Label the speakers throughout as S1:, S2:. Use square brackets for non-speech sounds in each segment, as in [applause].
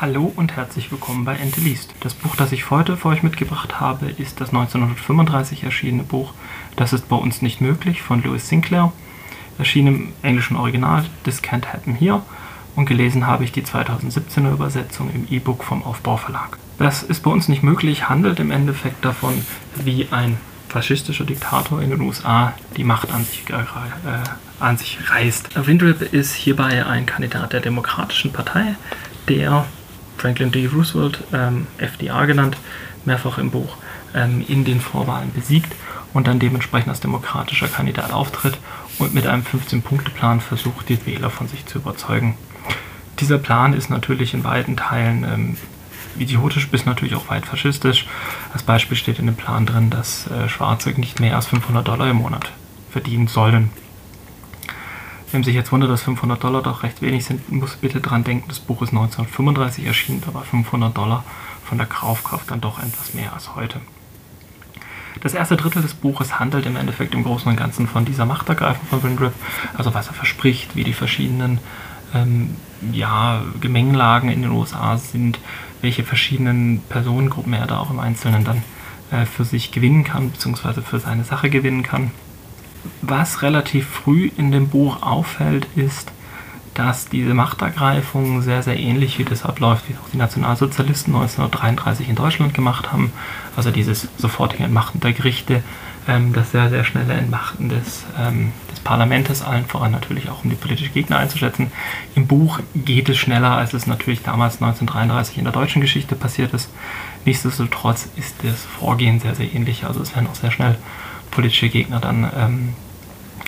S1: Hallo und herzlich willkommen bei Ente. Das Buch, das ich heute für euch mitgebracht habe, ist das 1935 erschienene Buch Das ist bei uns nicht möglich von Lewis Sinclair. Erschien im englischen Original This Can't Happen Here und gelesen habe ich die 2017er Übersetzung im E-Book vom Aufbau Verlag. Das ist bei uns nicht möglich, handelt im Endeffekt davon, wie ein faschistischer Diktator in den USA die Macht an sich, äh, an sich reißt. Windrip ist hierbei ein Kandidat der Demokratischen Partei, der Franklin D. Roosevelt, ähm, FDR genannt, mehrfach im Buch, ähm, in den Vorwahlen besiegt und dann dementsprechend als demokratischer Kandidat auftritt und mit einem 15-Punkte-Plan versucht, die Wähler von sich zu überzeugen. Dieser Plan ist natürlich in weiten Teilen ähm, idiotisch bis natürlich auch weit faschistisch. Als Beispiel steht in dem Plan drin, dass äh, Schwarze nicht mehr als 500 Dollar im Monat verdienen sollen. Wem sich jetzt wundert, dass 500 Dollar doch recht wenig sind, muss bitte daran denken, das Buch ist 1935 erschienen, da war 500 Dollar von der Kaufkraft dann doch etwas mehr als heute. Das erste Drittel des Buches handelt im Endeffekt im Großen und Ganzen von dieser Machtergreifung von Windrip, also was er verspricht, wie die verschiedenen ähm, ja, Gemengenlagen in den USA sind, welche verschiedenen Personengruppen er da auch im Einzelnen dann äh, für sich gewinnen kann, beziehungsweise für seine Sache gewinnen kann. Was relativ früh in dem Buch auffällt, ist, dass diese Machtergreifung sehr, sehr ähnlich wie das abläuft, wie auch die Nationalsozialisten 1933 in Deutschland gemacht haben. Also dieses sofortige Entmachten der Gerichte, ähm, das sehr, sehr schnelle Entmachten des, ähm, des Parlaments, allen voran natürlich auch um die politischen Gegner einzuschätzen. Im Buch geht es schneller, als es natürlich damals 1933 in der deutschen Geschichte passiert ist. Nichtsdestotrotz ist das Vorgehen sehr, sehr ähnlich. Also es werden auch sehr schnell politische Gegner dann ähm,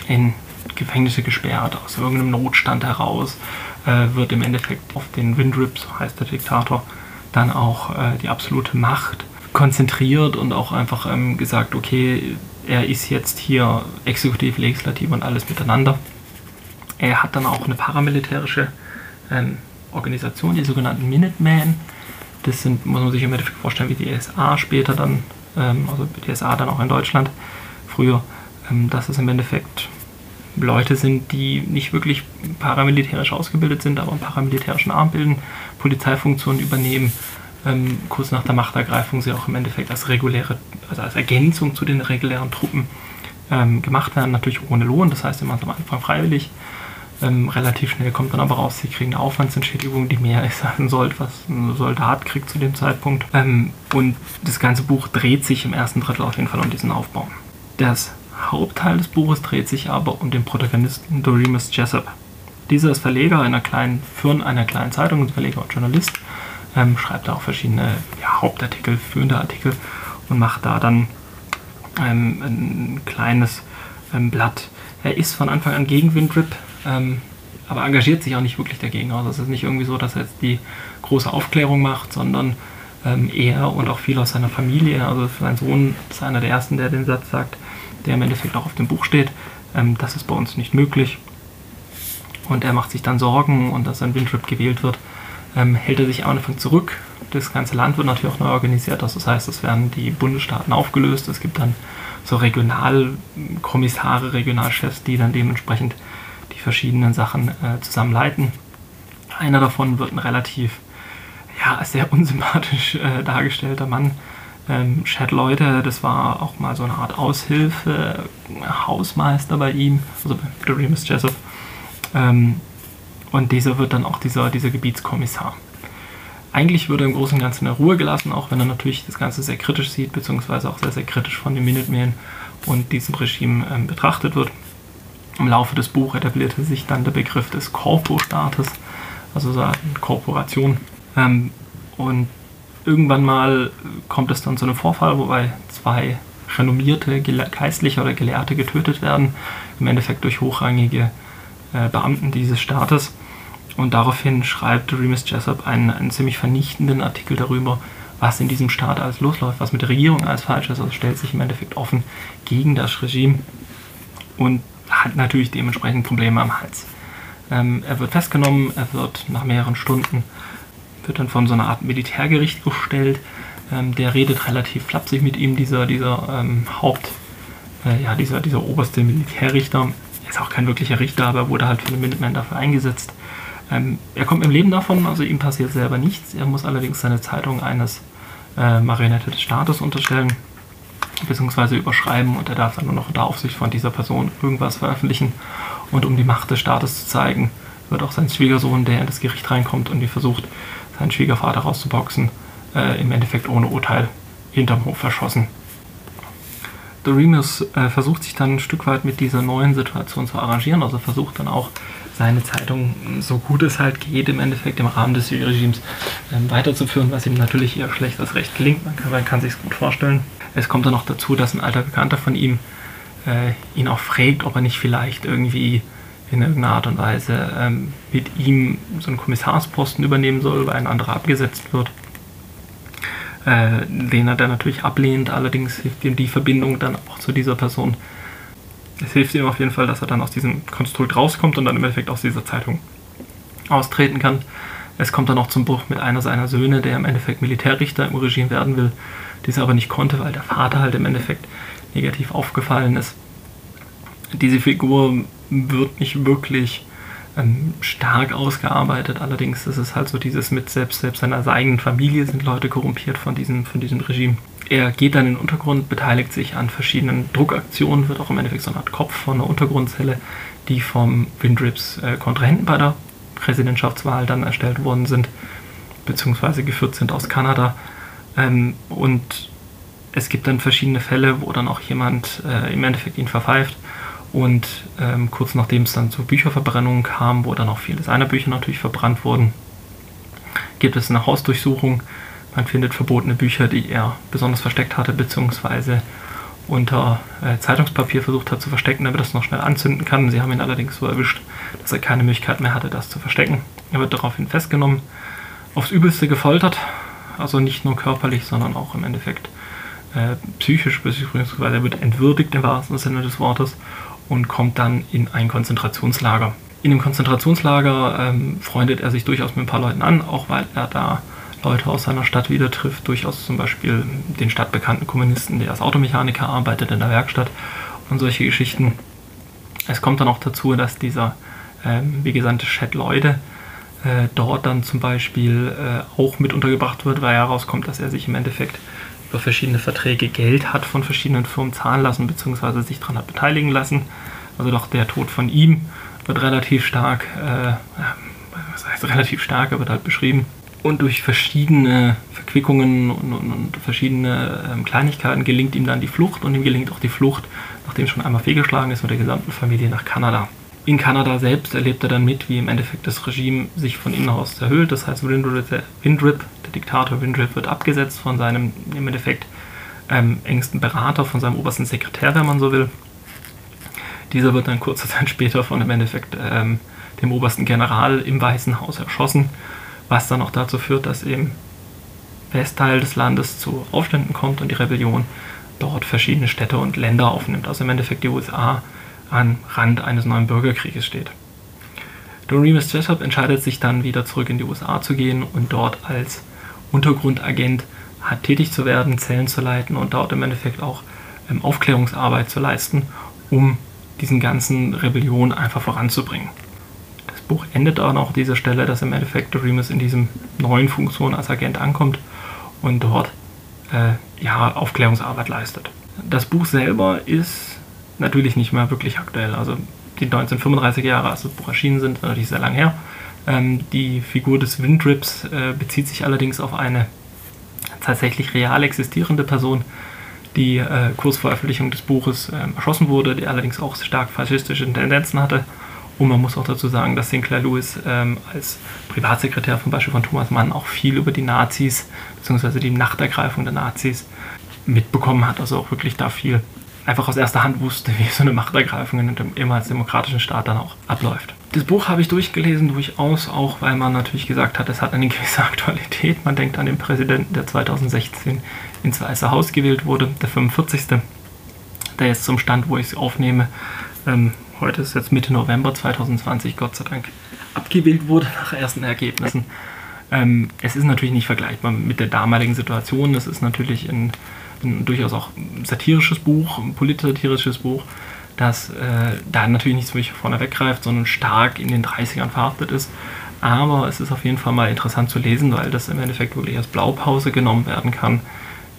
S1: in Gefängnisse gesperrt, aus irgendeinem Notstand heraus, äh, wird im Endeffekt auf den Windrip, so heißt der Diktator, dann auch äh, die absolute Macht konzentriert und auch einfach ähm, gesagt, okay, er ist jetzt hier Exekutiv, Legislativ und alles miteinander. Er hat dann auch eine paramilitärische ähm, Organisation, die sogenannten Minutemen. Das sind, muss man sich im Endeffekt vorstellen, wie die SA später dann, ähm, also die SA dann auch in Deutschland früher. Ähm, das ist im Endeffekt Leute sind, die nicht wirklich paramilitärisch ausgebildet sind, aber einen paramilitärischen Arm bilden, Polizeifunktionen übernehmen, ähm, kurz nach der Machtergreifung sie auch im Endeffekt als reguläre, also als Ergänzung zu den regulären Truppen ähm, gemacht werden, natürlich ohne Lohn, das heißt immer am Anfang freiwillig. Ähm, relativ schnell kommt dann aber raus, sie kriegen eine Aufwandsentschädigung, die mehr ist als ein Sold, was ein Soldat kriegt zu dem Zeitpunkt. Ähm, und das ganze Buch dreht sich im ersten Drittel auf jeden Fall um diesen Aufbau. Das Hauptteil des Buches dreht sich aber um den Protagonisten Doremus Jessup. Dieser ist Verleger einer kleinen, für einer kleinen Zeitung, Verleger und Journalist, ähm, schreibt da auch verschiedene ja, Hauptartikel, führende Artikel und macht da dann ähm, ein kleines ähm, Blatt. Er ist von Anfang an gegen Windrip, ähm, aber engagiert sich auch nicht wirklich dagegen. Also es ist nicht irgendwie so, dass er jetzt die große Aufklärung macht, sondern ähm, er und auch viele aus seiner Familie, also sein Sohn ist einer der ersten, der den Satz sagt, der im Endeffekt auch auf dem Buch steht. Ähm, das ist bei uns nicht möglich. Und er macht sich dann Sorgen und dass ein Windrip gewählt wird, ähm, hält er sich am Anfang zurück. Das ganze Land wird natürlich auch neu organisiert. Also das heißt, es werden die Bundesstaaten aufgelöst. Es gibt dann so Regionalkommissare, Regionalchefs, die dann dementsprechend die verschiedenen Sachen äh, zusammenleiten. Einer davon wird ein relativ, ja, sehr [laughs] unsympathisch äh, dargestellter Mann, ähm, Chad Leute, das war auch mal so eine Art Aushilfe, Hausmeister bei ihm, also bei Remus Jessup. Ähm, und dieser wird dann auch dieser, dieser Gebietskommissar. Eigentlich würde er im Großen und Ganzen in Ruhe gelassen, auch wenn er natürlich das Ganze sehr kritisch sieht, beziehungsweise auch sehr, sehr kritisch von den Minutemen und diesem Regime ähm, betrachtet wird. Im Laufe des Buches etablierte sich dann der Begriff des Korpo-Staates, also so eine Korporation. Ähm, und irgendwann mal kommt es dann zu einem Vorfall, wobei zwei renommierte Geistliche oder Gelehrte getötet werden, im Endeffekt durch hochrangige äh, Beamten dieses Staates. Und daraufhin schreibt Remus Jessup einen, einen ziemlich vernichtenden Artikel darüber, was in diesem Staat alles losläuft, was mit der Regierung alles falsch ist. Also stellt sich im Endeffekt offen gegen das Regime und hat natürlich dementsprechend Probleme am Hals. Ähm, er wird festgenommen, er wird nach mehreren Stunden wird dann von so einer Art Militärgericht gestellt. Ähm, der redet relativ flapsig mit ihm, dieser, dieser ähm, Haupt, äh, ja, dieser, dieser oberste Militärrichter. Ist auch kein wirklicher Richter, aber wurde halt von den Minutemen dafür eingesetzt. Ähm, er kommt im Leben davon, also ihm passiert selber nichts. Er muss allerdings seine Zeitung eines äh, Marionette des Staates unterstellen beziehungsweise überschreiben und er darf dann nur noch unter Aufsicht von dieser Person irgendwas veröffentlichen. Und um die Macht des Staates zu zeigen, wird auch sein Schwiegersohn, der in das Gericht reinkommt und die versucht, seinen Schwiegervater rauszuboxen, äh, im Endeffekt ohne Urteil hinterm Hof verschossen. Doremus äh, versucht sich dann ein Stück weit mit dieser neuen Situation zu arrangieren, also versucht dann auch seine Zeitung so gut es halt geht, im Endeffekt im Rahmen des Regimes äh, weiterzuführen, was ihm natürlich eher schlecht als recht gelingt. Man kann, man kann sich gut vorstellen. Es kommt dann noch dazu, dass ein alter Bekannter von ihm äh, ihn auch fragt, ob er nicht vielleicht irgendwie in irgendeiner Art und Weise ähm, mit ihm so einen Kommissarsposten übernehmen soll, weil ein anderer abgesetzt wird. Äh, den er dann natürlich ablehnt, allerdings hilft ihm die Verbindung dann auch zu dieser Person. Es hilft ihm auf jeden Fall, dass er dann aus diesem Konstrukt rauskommt und dann im Endeffekt aus dieser Zeitung austreten kann. Es kommt dann auch zum Bruch mit einer seiner Söhne, der im Endeffekt Militärrichter im Regime werden will, dies aber nicht konnte, weil der Vater halt im Endeffekt negativ aufgefallen ist. Diese Figur wird nicht wirklich ähm, stark ausgearbeitet, allerdings ist es halt so dieses mit selbst, selbst seiner eigenen Familie sind Leute korrumpiert von diesem, von diesem Regime. Er geht dann in den Untergrund, beteiligt sich an verschiedenen Druckaktionen, wird auch im Endeffekt so eine Art Kopf von einer Untergrundzelle, die vom Windrips äh, Kontrahenten bei der Präsidentschaftswahl dann erstellt worden sind, beziehungsweise geführt sind aus Kanada. Ähm, und es gibt dann verschiedene Fälle, wo dann auch jemand äh, im Endeffekt ihn verpfeift. Und ähm, kurz nachdem es dann zu Bücherverbrennungen kam, wo dann auch viele seiner Bücher natürlich verbrannt wurden, gibt es eine Hausdurchsuchung. Man findet verbotene Bücher, die er besonders versteckt hatte, beziehungsweise unter äh, Zeitungspapier versucht hat zu verstecken, damit er es noch schnell anzünden kann. Sie haben ihn allerdings so erwischt, dass er keine Möglichkeit mehr hatte, das zu verstecken. Er wird daraufhin festgenommen, aufs Übelste gefoltert, also nicht nur körperlich, sondern auch im Endeffekt äh, psychisch, beziehungsweise er wird entwürdigt im wahrsten Sinne des Wortes und kommt dann in ein Konzentrationslager. In dem Konzentrationslager ähm, freundet er sich durchaus mit ein paar Leuten an, auch weil er da Leute aus seiner Stadt wieder trifft, durchaus zum Beispiel den stadtbekannten Kommunisten, der als Automechaniker arbeitet in der Werkstatt und solche Geschichten. Es kommt dann auch dazu, dass dieser, ähm, wie gesagt, Chat Leute äh, dort dann zum Beispiel äh, auch mit untergebracht wird, weil herauskommt, dass er sich im Endeffekt über verschiedene Verträge Geld hat von verschiedenen Firmen zahlen lassen, beziehungsweise sich daran hat beteiligen lassen. Also doch der Tod von ihm wird relativ stark, äh, was heißt relativ stark, er wird halt beschrieben. Und durch verschiedene Verquickungen und, und, und verschiedene ähm, Kleinigkeiten gelingt ihm dann die Flucht und ihm gelingt auch die Flucht, nachdem schon einmal fehlgeschlagen ist mit der gesamten Familie nach Kanada. In Kanada selbst erlebt er dann mit, wie im Endeffekt das Regime sich von innen aus erhöht. Das heißt, Windrip, der, Diktator Windrip, wird abgesetzt von seinem im Endeffekt ähm, engsten Berater, von seinem obersten Sekretär, wenn man so will. Dieser wird dann kurze [laughs] Zeit später von im Endeffekt ähm, dem obersten General im Weißen Haus erschossen was dann auch dazu führt, dass im Westteil des Landes zu Aufständen kommt und die Rebellion dort verschiedene Städte und Länder aufnimmt. Also im Endeffekt die USA an Rand eines neuen Bürgerkrieges steht. Doremus Jessup entscheidet sich dann wieder zurück in die USA zu gehen und dort als Untergrundagent hat tätig zu werden, Zellen zu leiten und dort im Endeffekt auch ähm, Aufklärungsarbeit zu leisten, um diesen ganzen Rebellion einfach voranzubringen. Buch endet dann auch dieser Stelle, dass im Endeffekt Remus in diesem neuen Funktion als Agent ankommt und dort äh, ja, Aufklärungsarbeit leistet. Das Buch selber ist natürlich nicht mehr wirklich aktuell. Also die 1935er Jahre, als das Buch erschienen sind, natürlich sehr lang her. Ähm, die Figur des Windrips äh, bezieht sich allerdings auf eine tatsächlich real existierende Person, die äh, kurz vor Veröffentlichung des Buches äh, erschossen wurde, die allerdings auch stark faschistische Tendenzen hatte und man muss auch dazu sagen, dass Sinclair Lewis ähm, als Privatsekretär zum Beispiel von Thomas Mann auch viel über die Nazis bzw. die Nachtergreifung der Nazis mitbekommen hat. Also auch wirklich da viel einfach aus erster Hand wusste, wie so eine Machtergreifung in einem ehemals demokratischen Staat dann auch abläuft. Das Buch habe ich durchgelesen, durchaus auch, weil man natürlich gesagt hat, es hat eine [laughs] gewisse Aktualität. Man denkt an den Präsidenten, der 2016 ins Weiße Haus gewählt wurde, der 45. Der jetzt zum Stand, wo ich es aufnehme, ähm, heute ist jetzt Mitte November 2020, Gott sei Dank, abgewählt wurde nach ersten Ergebnissen. Ähm, es ist natürlich nicht vergleichbar mit der damaligen Situation. Es ist natürlich ein durchaus auch satirisches Buch, ein politsatirisches Buch, das äh, da natürlich nicht so wirklich vorne weggreift, sondern stark in den 30ern verhaftet ist. Aber es ist auf jeden Fall mal interessant zu lesen, weil das im Endeffekt wirklich als Blaupause genommen werden kann,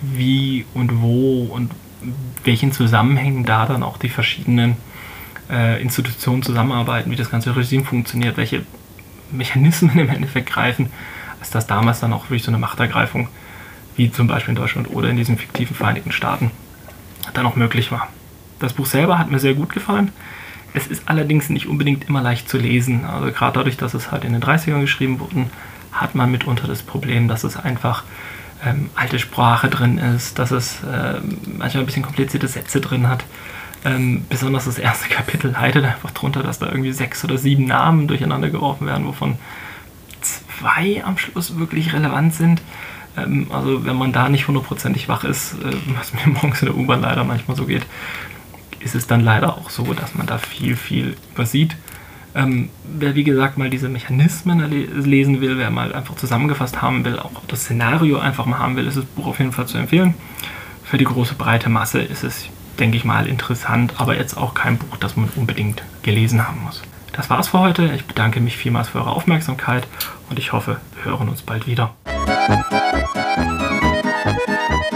S1: wie und wo und welchen Zusammenhängen da dann auch die verschiedenen äh, Institutionen zusammenarbeiten, wie das ganze Regime funktioniert, welche Mechanismen [laughs] im Endeffekt greifen, als das damals dann auch wirklich so eine Machtergreifung, wie zum Beispiel in Deutschland oder in diesen fiktiven Vereinigten Staaten, dann auch möglich war. Das Buch selber hat mir sehr gut gefallen. Es ist allerdings nicht unbedingt immer leicht zu lesen. Also gerade dadurch, dass es halt in den 30ern geschrieben wurde, hat man mitunter das Problem, dass es einfach ähm, alte Sprache drin ist, dass es äh, manchmal ein bisschen komplizierte Sätze drin hat. Ähm, besonders das erste [laughs] Kapitel leidet einfach darunter, dass da irgendwie sechs oder sieben Namen durcheinander geworfen werden, wovon zwei am Schluss wirklich relevant sind. Ähm, also wenn man da nicht hundertprozentig wach ist, äh, was mir [laughs] morgens in der U-Bahn leider manchmal so geht, ist es dann leider auch so, dass man da viel, viel übersieht. Ähm, wer wie gesagt mal diese Mechanismen lesen will, wer mal einfach zusammengefasst haben will, auch das Szenario einfach mal haben will, ist das Buch auf jeden Fall zu empfehlen. Für die große breite Masse ist es, denke ich mal, interessant, aber jetzt auch kein Buch, das man unbedingt gelesen haben muss. Das war's für heute. Ich bedanke mich vielmals für eure Aufmerksamkeit und ich hoffe, wir hören uns bald wieder. Thank you.